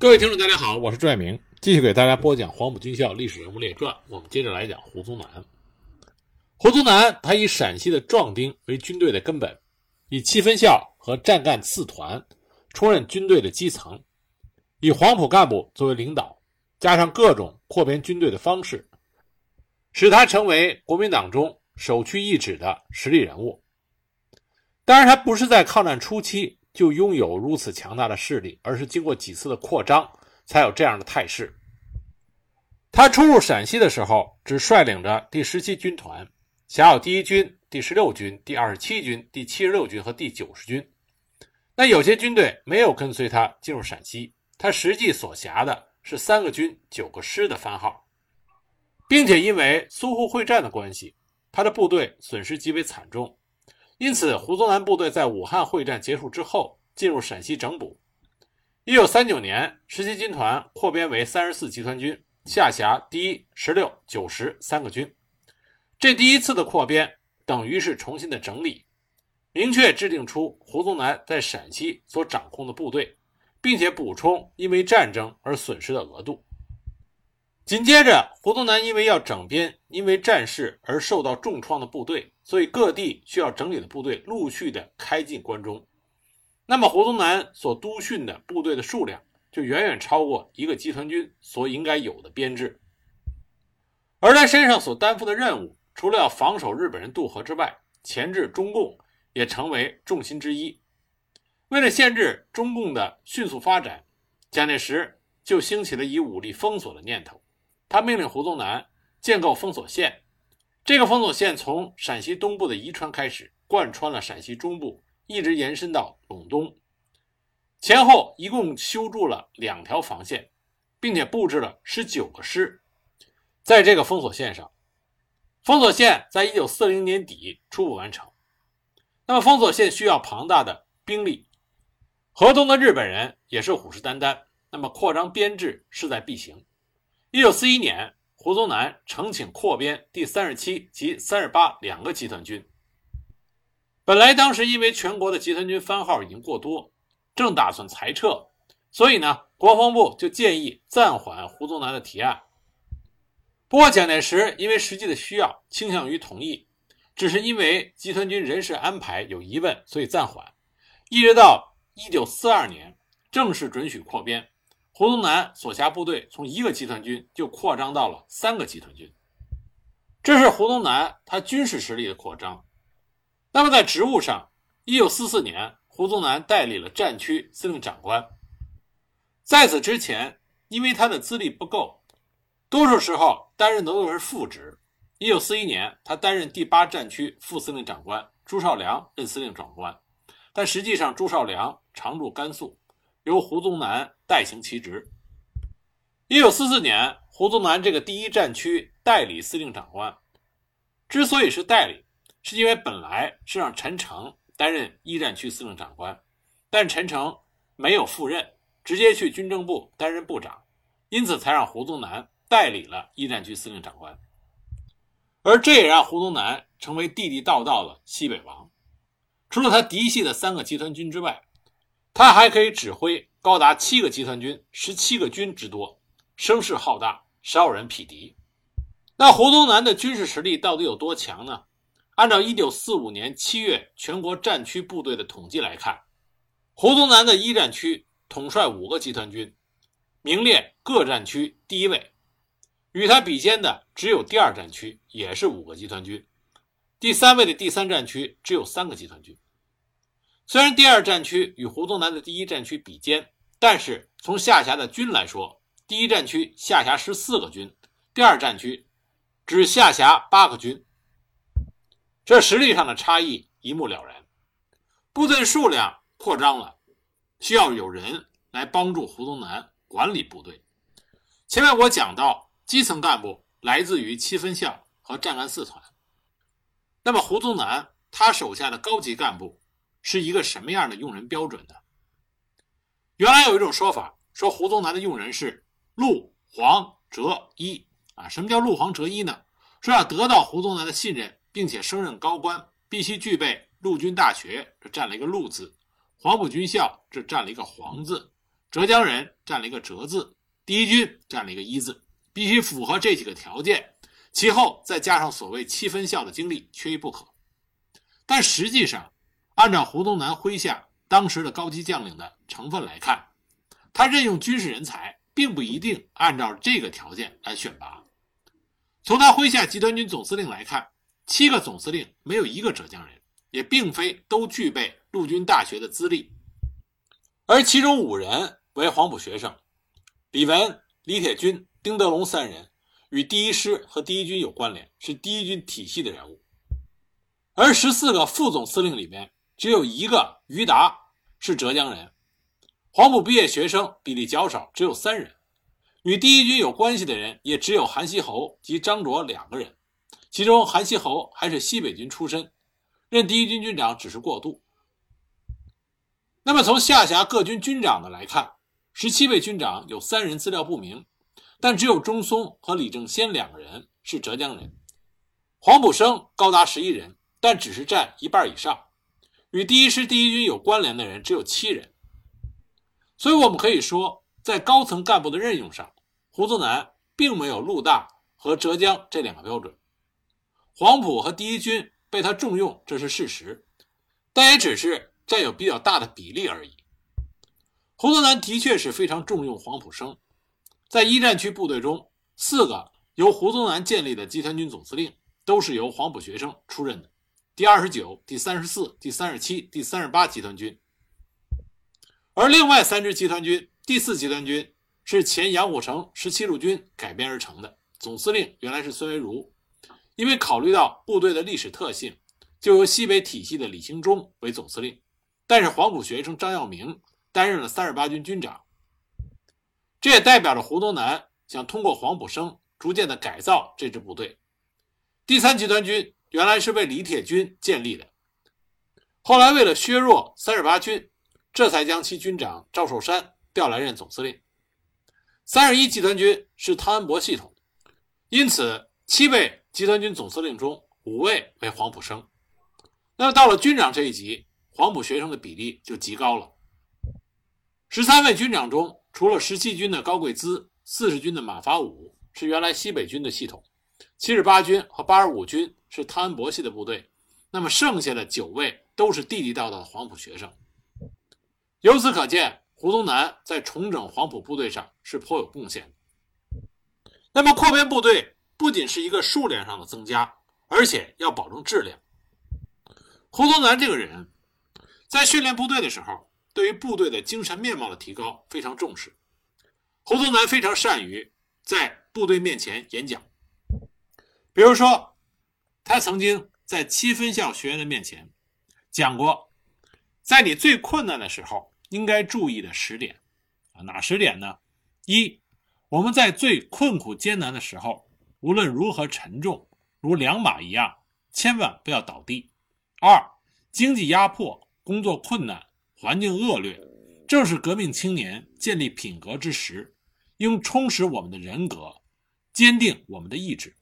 各位听众，大家好，我是朱爱明，继续给大家播讲《黄埔军校历史人物列传》。我们接着来讲胡宗南。胡宗南他以陕西的壮丁为军队的根本，以七分校和战干四团充任军队的基层，以黄埔干部作为领导，加上各种扩编军队的方式，使他成为国民党中首屈一指的实力人物。当然，他不是在抗战初期。就拥有如此强大的势力，而是经过几次的扩张，才有这样的态势。他初入陕西的时候，只率领着第十七军团，辖有第一军、第十六军、第二十七军、第七十六军和第九十军。那有些军队没有跟随他进入陕西，他实际所辖的是三个军、九个师的番号，并且因为淞沪会战的关系，他的部队损失极为惨重。因此，胡宗南部队在武汉会战结束之后进入陕西整补。一九三九年，十七军团扩编为三十四集团军，下辖第一、十六、九十三个军。这第一次的扩编等于是重新的整理，明确制定出胡宗南在陕西所掌控的部队，并且补充因为战争而损失的额度。紧接着，胡宗南因为要整编因为战事而受到重创的部队，所以各地需要整理的部队陆续的开进关中。那么，胡宗南所督训的部队的数量就远远超过一个集团军所应该有的编制。而他身上所担负的任务，除了要防守日本人渡河之外，钳制中共也成为重心之一。为了限制中共的迅速发展，蒋介石就兴起了以武力封锁的念头。他命令胡宗南建构封锁线，这个封锁线从陕西东部的宜川开始，贯穿了陕西中部，一直延伸到陇东，前后一共修筑了两条防线，并且布置了十九个师，在这个封锁线上，封锁线在一九四零年底初步完成。那么，封锁线需要庞大的兵力，河东的日本人也是虎视眈眈，那么扩张编制势在必行。一九四一年，胡宗南呈请扩编第三十七及三十八两个集团军。本来当时因为全国的集团军番号已经过多，正打算裁撤，所以呢，国防部就建议暂缓胡宗南的提案。不过蒋介石因为实际的需要，倾向于同意，只是因为集团军人事安排有疑问，所以暂缓，一直到一九四二年正式准许扩编。胡宗南所辖部队从一个集团军就扩张到了三个集团军，这是胡宗南他军事实力的扩张。那么在职务上，一九四四年，胡宗南代理了战区司令长官。在此之前，因为他的资历不够，多数时候担任的都是副职。一九四一年，他担任第八战区副司令长官，朱绍良任司令长官，但实际上朱绍良常驻甘肃。由胡宗南代行其职。一九四四年，胡宗南这个第一战区代理司令长官，之所以是代理，是因为本来是让陈诚担任一战区司令长官，但陈诚没有赴任，直接去军政部担任部长，因此才让胡宗南代理了一战区司令长官。而这也让胡宗南成为地地道道的西北王。除了他嫡系的三个集团军之外，他还可以指挥高达七个集团军、十七个军之多，声势浩大，少有人匹敌。那胡宗南的军事实力到底有多强呢？按照1945年7月全国战区部队的统计来看，胡宗南的一战区统帅五个集团军，名列各战区第一位。与他比肩的只有第二战区，也是五个集团军，第三位的第三战区只有三个集团军。虽然第二战区与胡宗南的第一战区比肩，但是从下辖的军来说，第一战区下辖十四个军，第二战区只下辖八个军，这实力上的差异一目了然。部队数量扩张了，需要有人来帮助胡宗南管理部队。前面我讲到，基层干部来自于七分校和战干四团，那么胡宗南他手下的高级干部。是一个什么样的用人标准呢？原来有一种说法，说胡宗南的用人是陆黄哲一啊。什么叫陆黄哲一呢？说要得到胡宗南的信任，并且升任高官，必须具备陆军大学，这占了一个陆字；黄埔军校，这占了一个黄字；浙江人占了一个浙字，第一军占了一个一字，必须符合这几个条件，其后再加上所谓七分校的经历，缺一不可。但实际上，按照胡宗南麾下当时的高级将领的成分来看，他任用军事人才，并不一定按照这个条件来选拔。从他麾下集团军总司令来看，七个总司令没有一个浙江人，也并非都具备陆军大学的资历，而其中五人为黄埔学生，李文、李铁军、丁德龙三人与第一师和第一军有关联，是第一军体系的人物。而十四个副总司令里面，只有一个于达是浙江人，黄埔毕业学生比例较少，只有三人。与第一军有关系的人也只有韩锡侯及张卓两个人，其中韩锡侯还是西北军出身，任第一军军长只是过渡。那么从下辖各军军长的来看，十七位军长有三人资料不明，但只有钟松和李正先两个人是浙江人，黄埔生高达十一人，但只是占一半以上。与第一师第一军有关联的人只有七人，所以我们可以说。在高层干部的任用上，胡宗南并没有陆大和浙江这两个标准。黄埔和第一军被他重用，这是事实，但也只是占有比较大的比例而已。胡宗南的确是非常重用黄埔生，在一战区部队中，四个由胡宗南建立的集团军总司令都是由黄埔学生出任的：第二十九、第三十四、第三十七、第三十八集团军，而另外三支集团军。第四集团军是前杨虎城十七路军改编而成的，总司令原来是孙维如。因为考虑到部队的历史特性，就由西北体系的李兴忠为总司令，但是黄埔学生张耀明担任了三十八军军长。这也代表着胡宗南想通过黄埔生逐渐的改造这支部队。第三集团军原来是为李铁军建立的，后来为了削弱三十八军，这才将其军长赵寿山。调来任总司令，三十一集团军是汤恩伯系统，因此七位集团军总司令中五位为黄埔生。那么到了军长这一级，黄埔学生的比例就极高了。十三位军长中，除了十七军的高贵滋、四十军的马法五是原来西北军的系统，七十八军和八十五军是汤恩伯系的部队，那么剩下的九位都是地地道道的黄埔学生。由此可见。胡宗南在重整黄埔部队上是颇有贡献的。那么扩编部队不仅是一个数量上的增加，而且要保证质量。胡宗南这个人，在训练部队的时候，对于部队的精神面貌的提高非常重视。胡宗南非常善于在部队面前演讲，比如说，他曾经在七分校学员的面前讲过，在你最困难的时候。应该注意的十点啊，哪十点呢？一，我们在最困苦艰难的时候，无论如何沉重，如两马一样，千万不要倒地。二，经济压迫，工作困难，环境恶劣，正是革命青年建立品格之时，应充实我们的人格，坚定我们的意志。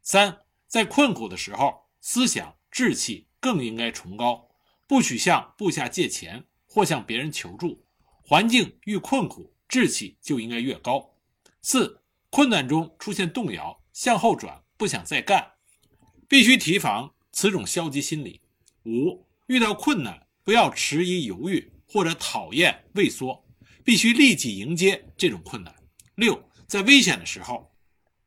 三，在困苦的时候，思想志气更应该崇高，不许向部下借钱。或向别人求助，环境愈困苦，志气就应该越高。四、困难中出现动摇，向后转，不想再干，必须提防此种消极心理。五、遇到困难，不要迟疑犹豫或者讨厌畏缩，必须立即迎接这种困难。六、在危险的时候，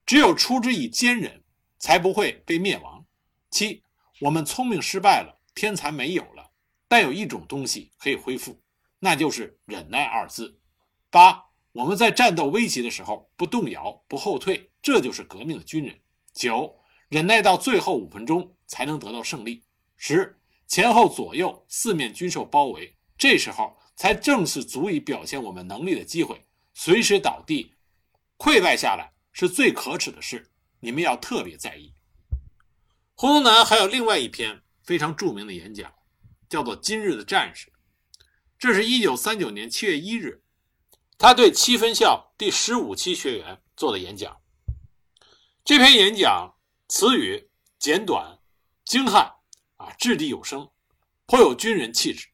只有出之以坚忍，才不会被灭亡。七、我们聪明失败了，天才没有了。但有一种东西可以恢复，那就是忍耐二字。八，我们在战斗危急的时候不动摇、不后退，这就是革命的军人。九，忍耐到最后五分钟才能得到胜利。十，前后左右四面均受包围，这时候才正是足以表现我们能力的机会。随时倒地、溃败下来是最可耻的事，你们要特别在意。胡宗南还有另外一篇非常著名的演讲。叫做《今日的战士》，这是一九三九年七月一日，他对七分校第十五期学员做的演讲。这篇演讲词语简短、精悍，啊，掷地有声，颇有军人气质。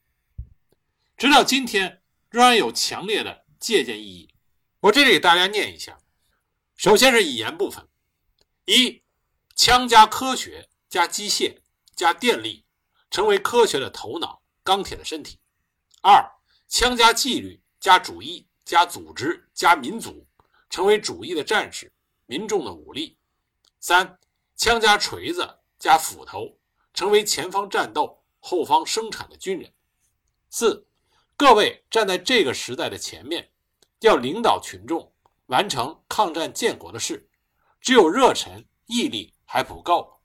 直到今天，仍然有强烈的借鉴意义。我这里给大家念一下。首先是语言部分：一，枪加科学加机械加电力，成为科学的头脑、钢铁的身体；二，枪加纪律加主义加组织加民族，成为主义的战士、民众的武力；三，枪加锤子加斧头，成为前方战斗、后方生产的军人；四，各位站在这个时代的前面，要领导群众。完成抗战建国的事，只有热忱毅力还不够，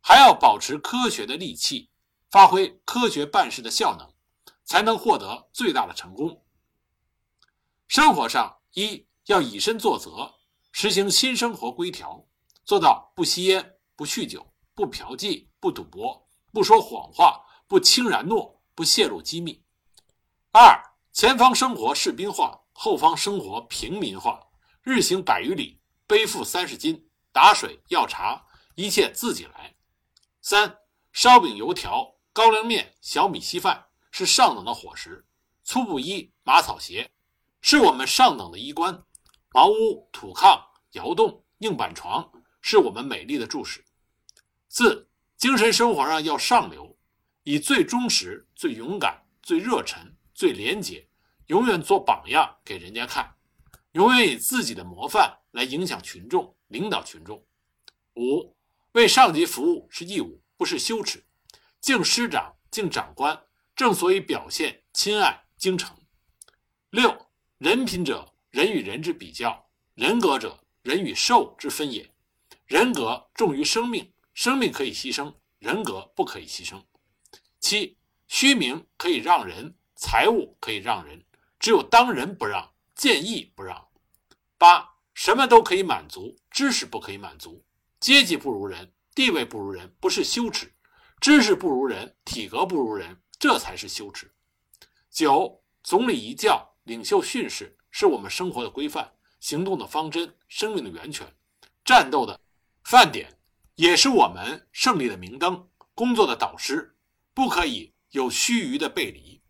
还要保持科学的利器，发挥科学办事的效能，才能获得最大的成功。生活上，一要以身作则，实行新生活规条，做到不吸烟、不酗酒、不嫖妓、不赌博、不说谎话、不轻然诺、不泄露机密。二，前方生活士兵化，后方生活平民化。日行百余里，背负三十斤，打水要茶，一切自己来。三烧饼、油条、高粱面、小米稀饭是上等的伙食。粗布衣、马草鞋是我们上等的衣冠。茅屋、土炕、窑洞、硬板床是我们美丽的住室。四精神生活上要上流，以最忠实、最勇敢、最热忱、最廉洁，永远做榜样给人家看。永远以自己的模范来影响群众、领导群众。五，为上级服务是义务，不是羞耻。敬师长、敬长官，正所以表现亲爱、精诚。六，人品者，人与人之比较；人格者，人与兽之分也。人格重于生命，生命可以牺牲，人格不可以牺牲。七，虚名可以让人，财物可以让人，只有当仁不让。见义不让，八什么都可以满足，知识不可以满足。阶级不如人，地位不如人，不是羞耻；知识不如人，体格不如人，这才是羞耻。九总理一教，领袖训示，是我们生活的规范，行动的方针，生命的源泉，战斗的饭点，也是我们胜利的明灯，工作的导师，不可以有须臾的背离。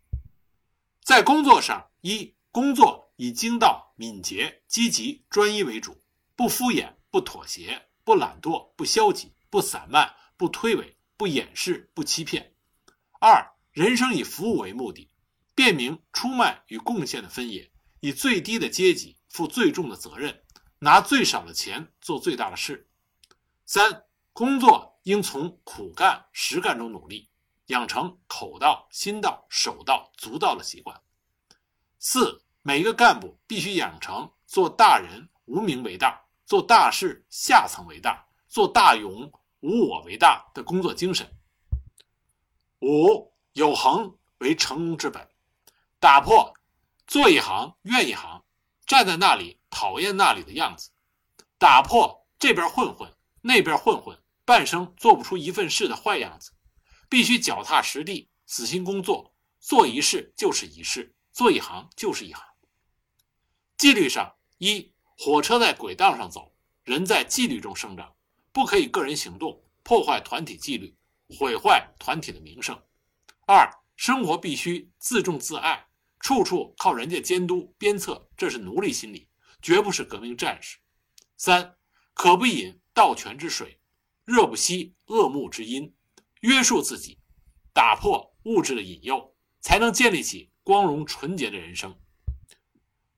在工作上，一工作。以精到、敏捷、积极、专一为主，不敷衍、不妥协、不懒惰、不消极、不散漫、不推诿、不掩饰、不欺骗。二、人生以服务为目的，辨明出卖与贡献的分野，以最低的阶级负最重的责任，拿最少的钱做最大的事。三、工作应从苦干、实干中努力，养成口到、心到、手到、足到的习惯。四。每一个干部必须养成做大人无名为大，做大事下层为大，做大勇无我为大的工作精神。五有恒为成功之本，打破做一行怨一行，站在那里讨厌那里的样子，打破这边混混那边混混，半生做不出一份事的坏样子，必须脚踏实地，死心工作，做一事就是一事，做一行就是一行。纪律上，一火车在轨道上走，人在纪律中生长，不可以个人行动破坏团体纪律，毁坏团体的名声。二生活必须自重自爱，处处靠人家监督鞭策，这是奴隶心理，绝不是革命战士。三可不饮盗泉之水，热不息恶木之阴，约束自己，打破物质的引诱，才能建立起光荣纯洁的人生。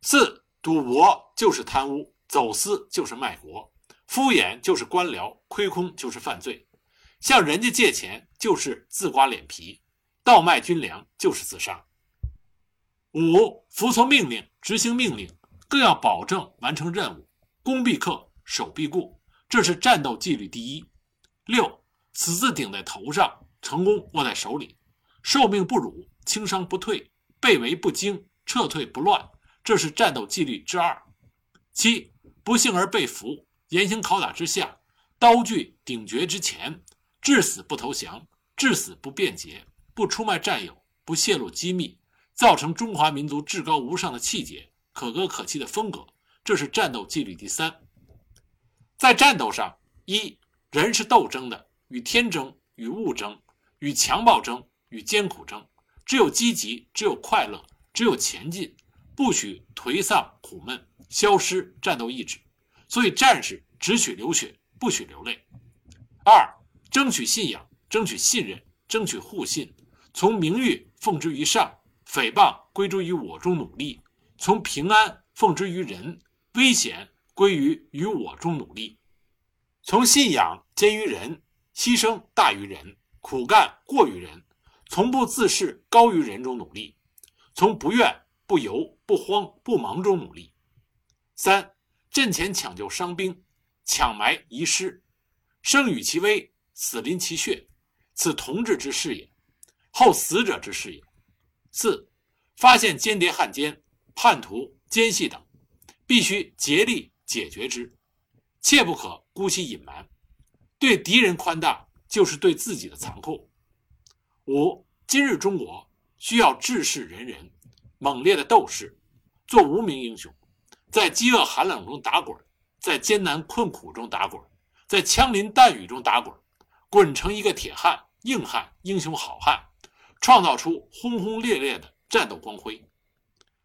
四。赌博就是贪污，走私就是卖国，敷衍就是官僚，亏空就是犯罪，向人家借钱就是自刮脸皮，倒卖军粮就是自杀。五、服从命令，执行命令，更要保证完成任务，攻必克，守必固，这是战斗纪律第一。六、死字顶在头上，成功握在手里，受命不辱，轻伤不退，被围不惊，撤退不乱。这是战斗纪律之二。七不幸而被俘，严刑拷打之下，刀具顶绝之前，至死不投降，至死不辩解，不出卖战友，不泄露机密，造成中华民族至高无上的气节、可歌可泣的风格。这是战斗纪律第三。在战斗上，一人是斗争的，与天争，与物争，与强暴争，与艰苦争。只有积极，只有快乐，只有前进。不许颓丧苦闷，消失战斗意志，所以战士只许流血，不许流泪。二，争取信仰，争取信任，争取互信，从名誉奉之于上，诽谤归诸于我中努力；从平安奉之于人，危险归于于我中努力；从信仰坚于人，牺牲大于人，苦干过于人，从不自视高于人中努力；从不怨不尤不慌不忙中努力。三，阵前抢救伤兵，抢埋遗失，生与其危，死临其血，此同志之事也，后死者之事也。四，发现间谍汉奸、叛徒、奸细等，必须竭力解决之，切不可姑息隐瞒。对敌人宽大，就是对自己的残酷。五，今日中国需要志士仁人，猛烈的斗士，做无名英雄，在饥饿寒冷中打滚，在艰难困苦中打滚，在枪林弹雨中打滚，滚成一个铁汉、硬汉、英雄好汉。创造出轰轰烈烈的战斗光辉。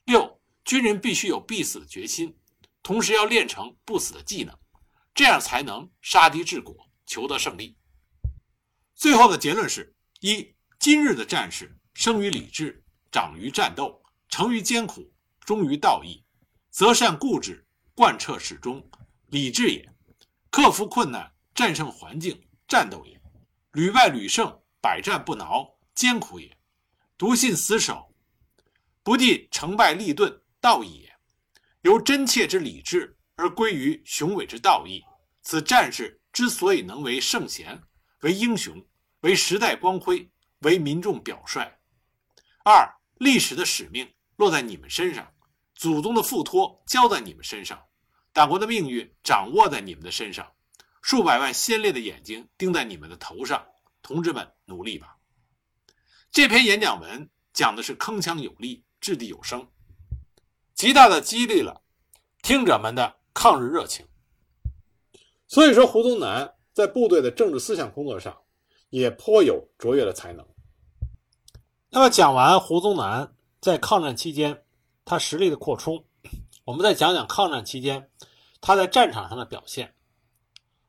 六，军人必须有必死的决心，同时要练成不死的技能，这样才能杀敌治国，求得胜利。最后的结论是：一，今日的战士生于理智，长于战斗，成于艰苦，忠于道义，择善固执，贯彻始终，理智也；克服困难，战胜环境，战斗也；屡败屡胜，百战不挠。艰苦也，笃信死守，不计成败利钝，道义也。由真切之理智而归于雄伟之道义，此战士之所以能为圣贤、为英雄、为时代光辉、为民众表率。二，历史的使命落在你们身上，祖宗的付托交在你们身上，党国的命运掌握在你们的身上，数百万先烈的眼睛盯在你们的头上，同志们，努力吧！这篇演讲文讲的是铿锵有力、掷地有声，极大的激励了听者们的抗日热情。所以说，胡宗南在部队的政治思想工作上也颇有卓越的才能。那么，讲完胡宗南在抗战期间他实力的扩充，我们再讲讲抗战期间他在战场上的表现。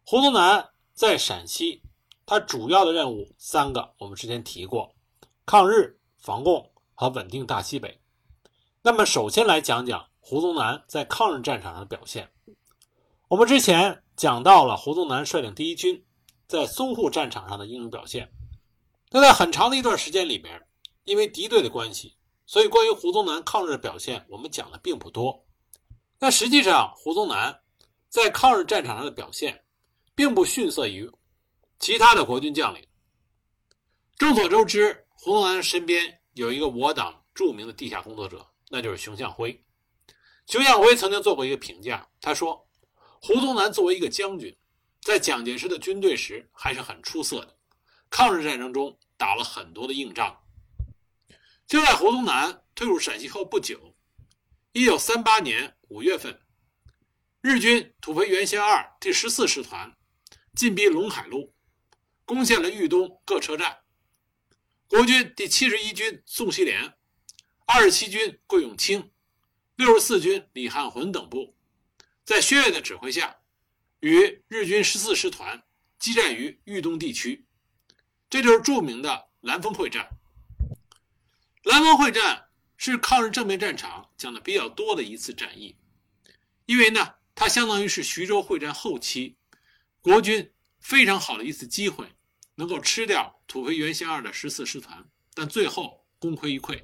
胡宗南在陕西，他主要的任务三个，我们之前提过。抗日、防共和稳定大西北。那么，首先来讲讲胡宗南在抗日战场上的表现。我们之前讲到了胡宗南率领第一军在淞沪战场上的英勇表现。那在很长的一段时间里面，因为敌对的关系，所以关于胡宗南抗日的表现，我们讲的并不多。但实际上，胡宗南在抗日战场上的表现，并不逊色于其他的国军将领。众所周知。胡宗南身边有一个我党著名的地下工作者，那就是熊向晖。熊向晖曾经做过一个评价，他说：“胡宗南作为一个将军，在蒋介石的军队时还是很出色的。抗日战争中打了很多的硬仗。”就在胡宗南退入陕西后不久，1938年5月份，日军土肥原贤二第十四师团进逼陇海路，攻陷了豫东各车站。国军第七十一军宋希濂、二十七军桂永清、六十四军李汉魂等部，在薛岳的指挥下，与日军十四师团激战于豫东地区，这就是著名的兰峰会战。兰峰会战是抗日正面战场讲的比较多的一次战役，因为呢，它相当于是徐州会战后期国军非常好的一次机会。能够吃掉土肥原贤二的十四师团，但最后功亏一篑。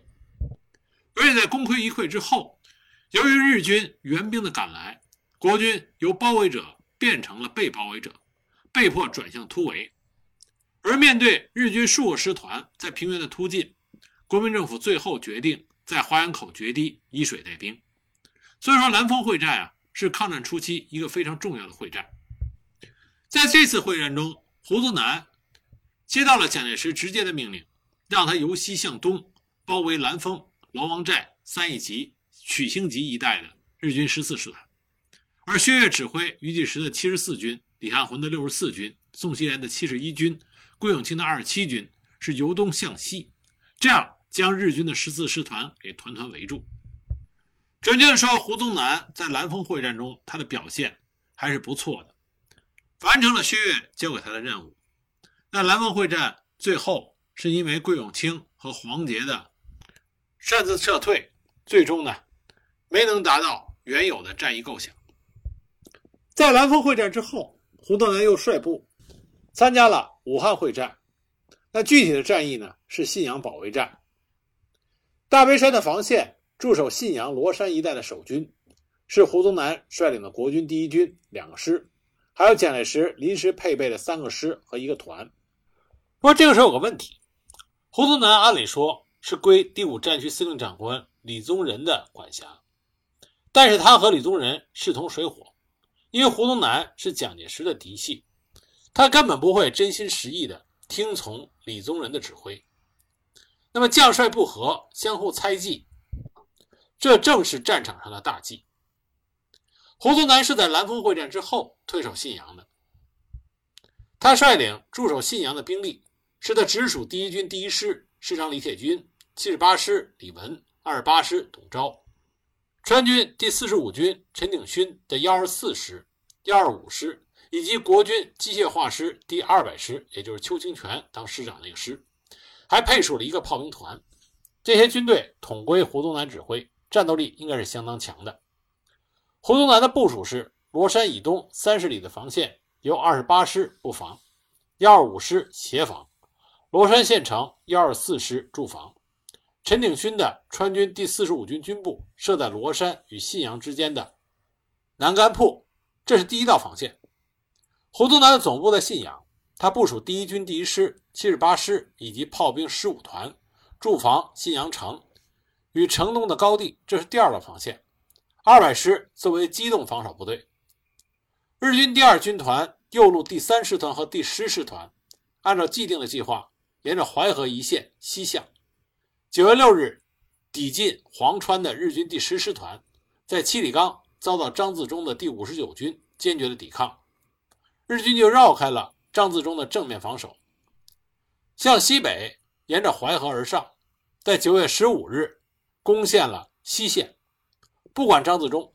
而且在功亏一篑之后，由于日军援兵的赶来，国军由包围者变成了被包围者，被迫转向突围。而面对日军数个师团在平原的突进，国民政府最后决定在花园口决堤，以水带兵。所以说，兰峰会战啊，是抗战初期一个非常重要的会战。在这次会战中，胡宗南。接到了蒋介石直接的命令，让他由西向东包围兰峰、龙王寨、三义集、曲星集一带的日军十四师团，而薛岳指挥余继时的七十四军、李汉魂的六十四军、宋希濂的七十一军、桂永清的二十七军是由东向西，这样将日军的十四师团给团团围住。准确的说，胡宗南在兰峰会战中，他的表现还是不错的，完成了薛岳交给他的任务。那兰峰会战最后是因为桂永清和黄杰的擅自撤退，最终呢没能达到原有的战役构想。在兰峰会战之后，胡宗南又率部参加了武汉会战。那具体的战役呢，是信阳保卫战。大别山的防线。驻守信阳、罗山一带的守军是胡宗南率领的国军第一军两个师，还有蒋介石临时配备的三个师和一个团。不过这个时候有个问题，胡宗南按理说是归第五战区司令长官李宗仁的管辖，但是他和李宗仁势同水火，因为胡宗南是蒋介石的嫡系，他根本不会真心实意的听从李宗仁的指挥。那么将帅不和，相互猜忌。这正是战场上的大忌。胡宗南是在兰峰会战之后退守信阳的。他率领驻守信阳的兵力是他直属第一军第一师师长李铁军、七十八师李文、二十八师董钊、川军第四十五军陈鼎勋的幺二四师、幺二五师，以及国军机械化师第二百师，也就是邱清泉当师长那个师，还配属了一个炮兵团。这些军队统归胡宗南指挥。战斗力应该是相当强的。胡宗南的部署是：罗山以东三十里的防线由二十八师布防，幺二五师协防；罗山县城幺二四师驻防。陈鼎勋的川军第四十五军军部设在罗山与信阳之间的南干铺，这是第一道防线。胡宗南的总部在信阳，他部署第一军第一师、七十八师以及炮兵十五团驻防信阳城。与城东的高地，这是第二道防线。二百师作为机动防守部队，日军第二军团右路第三师团和第十师团，按照既定的计划，沿着淮河一线西向。九月六日，抵近黄川的日军第十师团，在七里岗遭到张自忠的第五十九军坚决的抵抗，日军就绕开了张自忠的正面防守，向西北沿着淮河而上，在九月十五日。攻陷了西线，不管张自忠，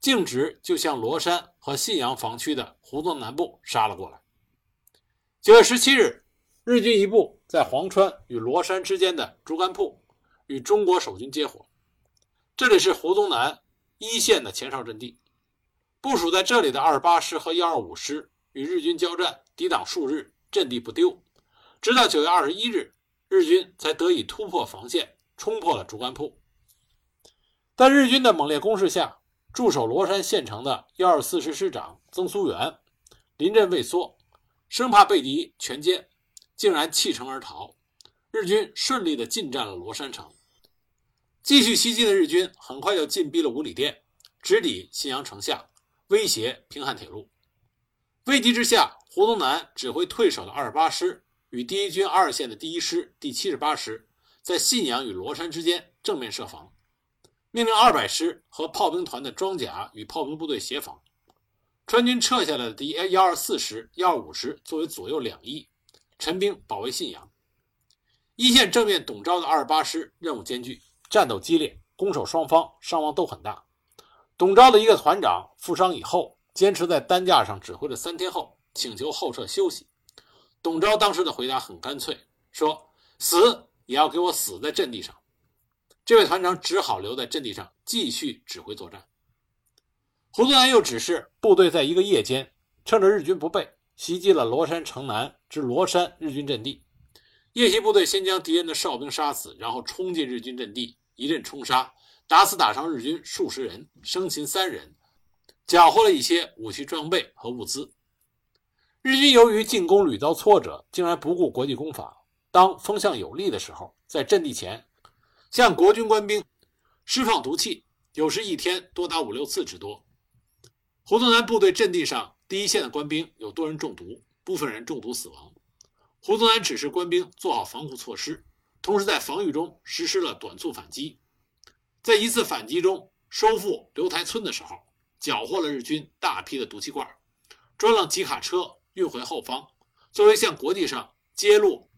径直就向罗山和信阳防区的胡宗南部杀了过来。九月十七日，日军一部在黄川与罗山之间的竹竿铺与中国守军接火，这里是胡宗南一线的前哨阵地。部署在这里的二十八师和幺二五师与日军交战，抵挡数日，阵地不丢，直到九月二十一日，日军才得以突破防线，冲破了竹竿铺。在日军的猛烈攻势下，驻守罗山县城的幺二四师师长曾苏元临阵畏缩，生怕被敌全歼，竟然弃城而逃。日军顺利地进占了罗山城。继续袭击的日军很快就进逼了五里店，直抵信阳城下，威胁平汉铁路。危急之下，胡宗南指挥退守的二十八师与第一军二线的第一师第七十八师，在信阳与罗山之间正面设防。命令二百师和炮兵团的装甲与炮兵部队协防，川军撤下来的第幺二四师、幺二五师作为左右两翼，陈兵保卫信阳。一线正面董钊的二十八师任务艰巨，战斗激烈，攻守双方伤亡都很大。董钊的一个团长负伤以后，坚持在担架上指挥了三天后，请求后撤休息。董钊当时的回答很干脆，说：“死也要给我死在阵地上。”这位团长只好留在阵地上继续指挥作战。胡宗南又指示部队在一个夜间，趁着日军不备，袭击了罗山城南至罗山日军阵地。夜袭部队先将敌人的哨兵杀死，然后冲进日军阵地，一阵冲杀，打死打伤日军数十人，生擒三人，缴获了一些武器装备和物资。日军由于进攻屡遭挫折，竟然不顾国际公法，当风向有利的时候，在阵地前。向国军官兵释放毒气，有时一天多达五六次之多。胡宗南部队阵地上第一线的官兵有多人中毒，部分人中毒死亡。胡宗南指示官兵做好防护措施，同时在防御中实施了短促反击。在一次反击中，收复刘台村的时候，缴获了日军大批的毒气罐，装了几卡车运回后方，作为向国际上揭露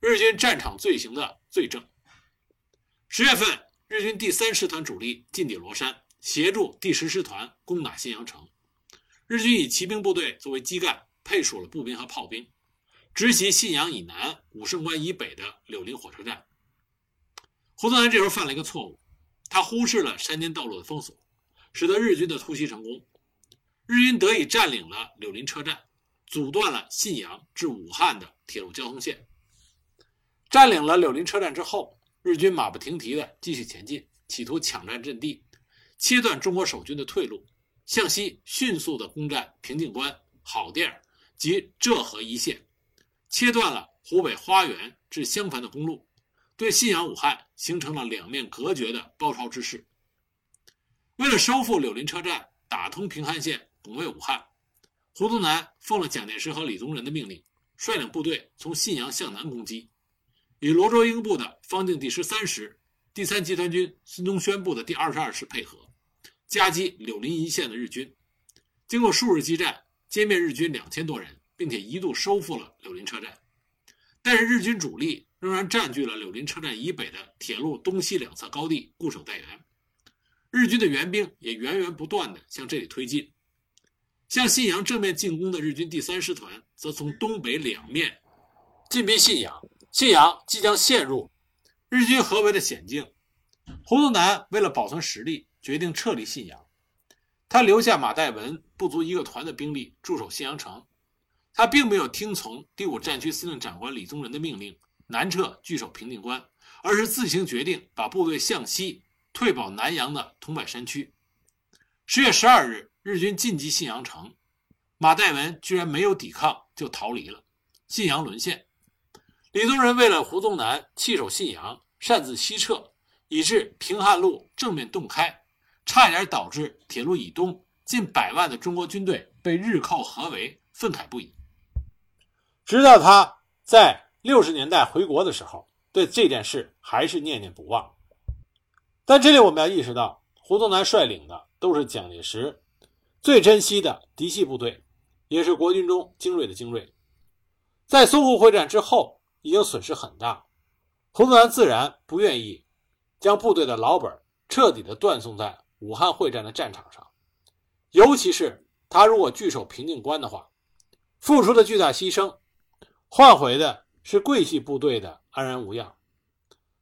日军战场罪行的罪证。十月份，日军第三师团主力进抵罗山，协助第十师团攻打信阳城。日军以骑兵部队作为基干，配属了步兵和炮兵，直袭信阳以南、武胜关以北的柳林火车站。胡宗南这时候犯了一个错误，他忽视了山间道路的封锁，使得日军的突袭成功。日军得以占领了柳林车站，阻断了信阳至武汉的铁路交通线。占领了柳林车站之后，日军马不停蹄地继续前进，企图抢占阵地，切断中国守军的退路，向西迅速地攻占平定关、好店及浙河一线，切断了湖北花园至襄樊的公路，对信阳、武汉形成了两面隔绝的包抄之势。为了收复柳林车站，打通平汉线，拱卫武汉，胡宗南奉了蒋介石和李宗仁的命令，率领部队从信阳向南攻击。与罗卓英部的方定第十三师、第三集团军孙中宣部的第二十二师配合，夹击柳林一线的日军。经过数日激战，歼灭日军两千多人，并且一度收复了柳林车站。但是日军主力仍然占据了柳林车站以北的铁路东西两侧高地，固守待援。日军的援兵也源源不断地向这里推进。向信阳正面进攻的日军第三师团，则从东北两面进逼信阳。信阳即将陷入日军合围的险境，胡宗南为了保存实力，决定撤离信阳。他留下马代文不足一个团的兵力驻守信阳城。他并没有听从第五战区司令长官李宗仁的命令南撤据守平定关，而是自行决定把部队向西退保南阳的桐柏山区。十月十二日，日军进击信阳城，马代文居然没有抵抗就逃离了，信阳沦陷。李宗仁为了胡宗南弃守信阳，擅自西撤，以致平汉路正面洞开，差一点导致铁路以东近百万的中国军队被日寇合围，愤慨不已。直到他在六十年代回国的时候，对这件事还是念念不忘。但这里我们要意识到，胡宗南率领的都是蒋介石最珍惜的嫡系部队，也是国军中精锐的精锐。在淞沪会战之后。已经损失很大，胡宗南自然不愿意将部队的老本彻底的断送在武汉会战的战场上，尤其是他如果据守平定关的话，付出的巨大牺牲，换回的是桂系部队的安然无恙，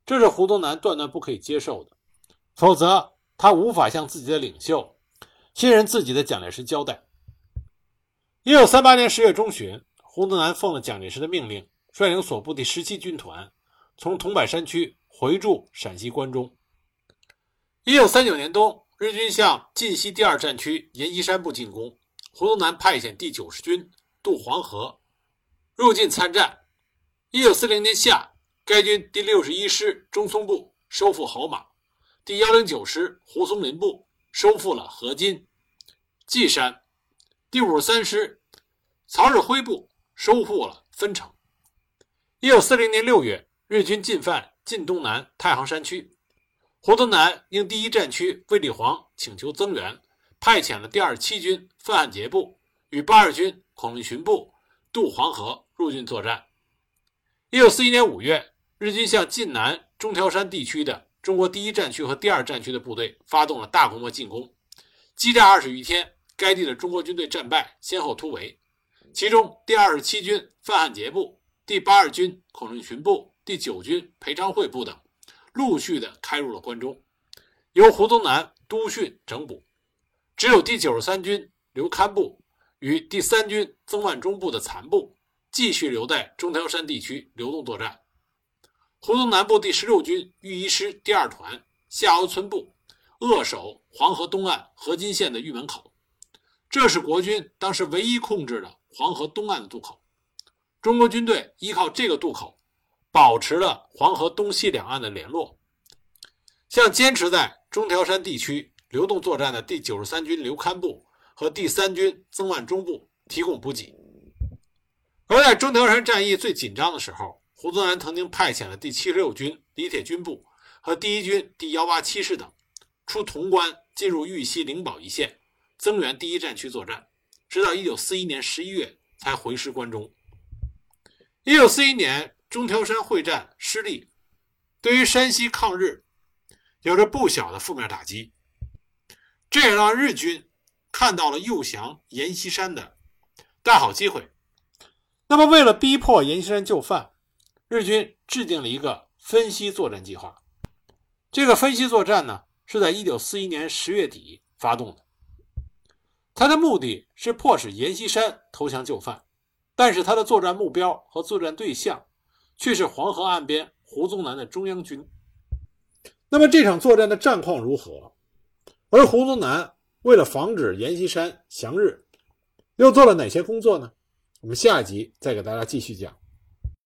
这是胡宗南断断不可以接受的，否则他无法向自己的领袖、信任自己的蒋介石交代。一九三八年十月中旬，胡宗南奉了蒋介石的命令。率领所部第十七军团从桐柏山区回驻陕西关中。一九三九年冬，日军向晋西第二战区阎锡山部进攻，胡宗南派遣第九十军渡黄河，入晋参战。一九四零年夏，该军第六十一师中松部收复侯马，第幺零九师胡松林部收复了河津、稷山，第五十三师曹日辉部收复了分城。一九四零年六月，日军进犯晋东南太行山区，胡宗南应第一战区卫立煌请求增援，派遣了第二七军范汉杰部与八二军孔令寻部渡黄河入晋作战。一九四一年五月，日军向晋南中条山地区的中国第一战区和第二战区的部队发动了大规模进攻，激战二十余天，该地的中国军队战败，先后突围，其中第二十七军范汉杰部。第八二军孔令群部、第九军裴昌会部等，陆续的开入了关中，由胡宗南督训整补。只有第九十三军刘堪部与第三军曾万钟部的残部继续留在中条山地区流动作战。胡宗南部第十六军御一师第二团夏敖村部扼守黄河东岸河津县的玉门口，这是国军当时唯一控制的黄河东岸的渡口。中国军队依靠这个渡口，保持了黄河东西两岸的联络，向坚持在中条山地区流动作战的第九十三军刘堪部和第三军曾万钟部提供补给。而在中条山战役最紧张的时候，胡宗南曾经派遣了第七十六军李铁军部和第一军第幺八七师等出潼关，进入豫西灵宝一线，增援第一战区作战，直到一九四一年十一月才回师关中。一九四一年中条山会战失利，对于山西抗日有着不小的负面打击。这也让日军看到了诱降阎锡山的大好机会。那么，为了逼迫阎锡山就范，日军制定了一个分析作战计划。这个分析作战呢，是在1941年10月底发动的。他的目的是迫使阎锡山投降就范，但是他的作战目标和作战对象却是黄河岸边胡宗南的中央军。那么这场作战的战况如何？而胡宗南为了防止阎锡山降日，又做了哪些工作呢？我们下一集再给大家继续讲。